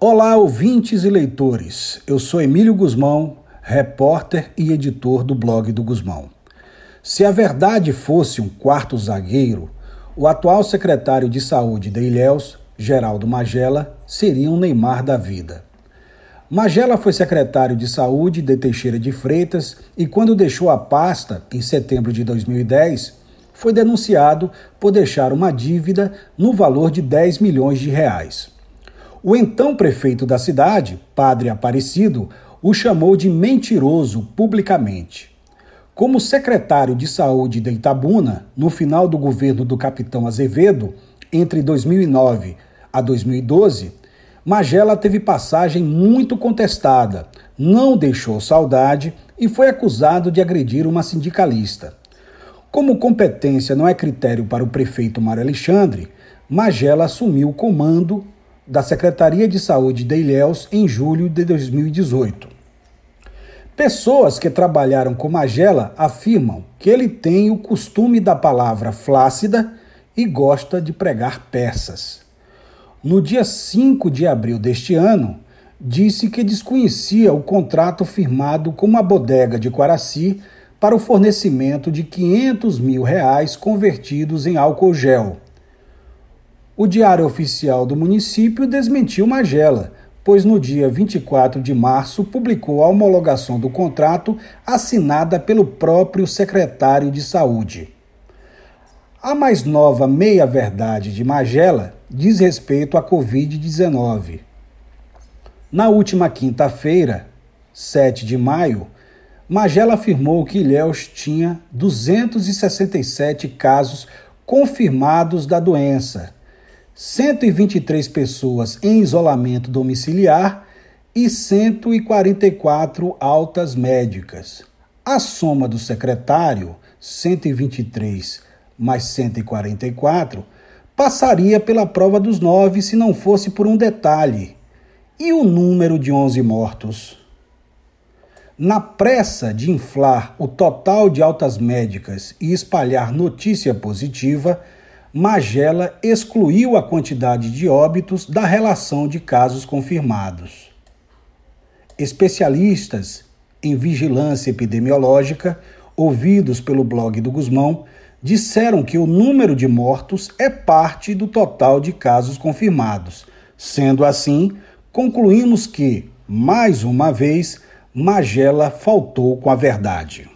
Olá, ouvintes e leitores. Eu sou Emílio Guzmão, repórter e editor do blog do Guzmão. Se a verdade fosse um quarto zagueiro, o atual secretário de Saúde de Ilhéus, Geraldo Magela, seria um Neymar da vida. Magela foi secretário de Saúde de Teixeira de Freitas e, quando deixou a pasta, em setembro de 2010, foi denunciado por deixar uma dívida no valor de 10 milhões de reais. O então prefeito da cidade, Padre Aparecido, o chamou de mentiroso publicamente. Como secretário de saúde de Itabuna, no final do governo do capitão Azevedo, entre 2009 a 2012, Magela teve passagem muito contestada, não deixou saudade e foi acusado de agredir uma sindicalista. Como competência não é critério para o prefeito Mário Alexandre, Magela assumiu o comando da Secretaria de Saúde de Ilhéus em julho de 2018. Pessoas que trabalharam com Magela afirmam que ele tem o costume da palavra flácida e gosta de pregar peças. No dia 5 de abril deste ano, disse que desconhecia o contrato firmado com uma bodega de Quaraci para o fornecimento de 500 mil reais convertidos em álcool gel o Diário Oficial do município desmentiu Magela, pois no dia 24 de março publicou a homologação do contrato assinada pelo próprio secretário de Saúde. A mais nova meia-verdade de Magela diz respeito à Covid-19. Na última quinta-feira, 7 de maio, Magela afirmou que Ilhéus tinha 267 casos confirmados da doença 123 pessoas em isolamento domiciliar e 144 altas médicas. A soma do secretário, 123 mais 144, passaria pela prova dos nove se não fosse por um detalhe. E o número de 11 mortos? Na pressa de inflar o total de altas médicas e espalhar notícia positiva, Magela excluiu a quantidade de óbitos da relação de casos confirmados. Especialistas em vigilância epidemiológica, ouvidos pelo blog do Guzmão, disseram que o número de mortos é parte do total de casos confirmados. Sendo assim, concluímos que, mais uma vez, Magela faltou com a verdade.